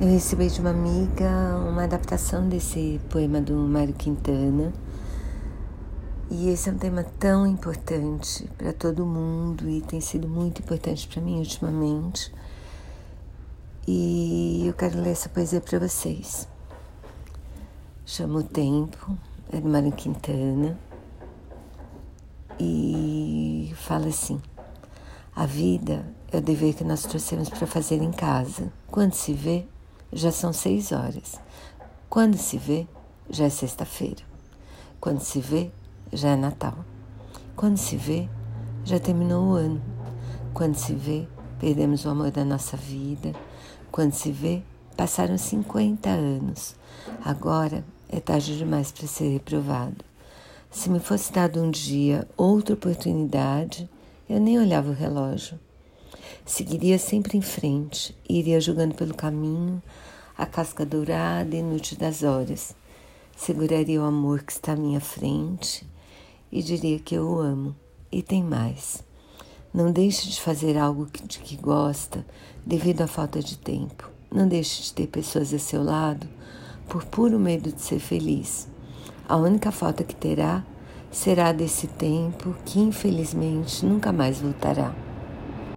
Eu recebi de uma amiga uma adaptação desse poema do Mário Quintana. E esse é um tema tão importante para todo mundo e tem sido muito importante para mim ultimamente. E eu quero ler essa poesia para vocês. Chama o Tempo, é do Mário Quintana. E fala assim: A vida é o dever que nós trouxemos para fazer em casa. Quando se vê, já são seis horas. Quando se vê, já é sexta-feira. Quando se vê, já é Natal. Quando se vê, já terminou o ano. Quando se vê, perdemos o amor da nossa vida. Quando se vê, passaram 50 anos. Agora é tarde demais para ser reprovado. Se me fosse dado um dia outra oportunidade, eu nem olhava o relógio. Seguiria sempre em frente, iria jogando pelo caminho a casca dourada e inútil das horas. Seguraria o amor que está à minha frente e diria que eu o amo. E tem mais. Não deixe de fazer algo de que gosta devido à falta de tempo. Não deixe de ter pessoas a seu lado por puro medo de ser feliz. A única falta que terá será desse tempo que infelizmente nunca mais voltará.